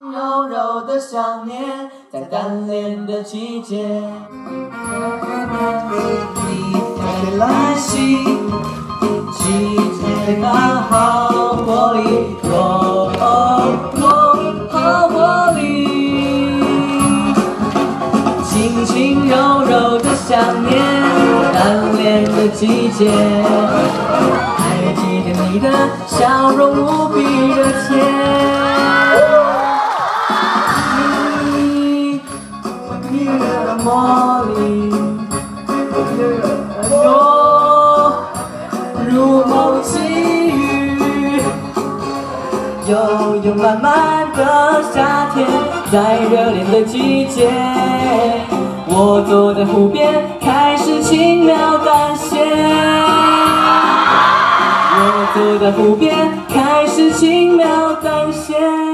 柔柔的想念，在单恋的季节。你在来袭，季节刚好活力，哦哦哦，好活力。轻轻柔柔的想念，单恋的季节。还记得你的笑容无比的魔力，我如梦际遇。悠悠漫漫的夏天，在热恋的季节，我坐在湖边，开始轻描淡写。我坐在湖边，开始轻描淡写。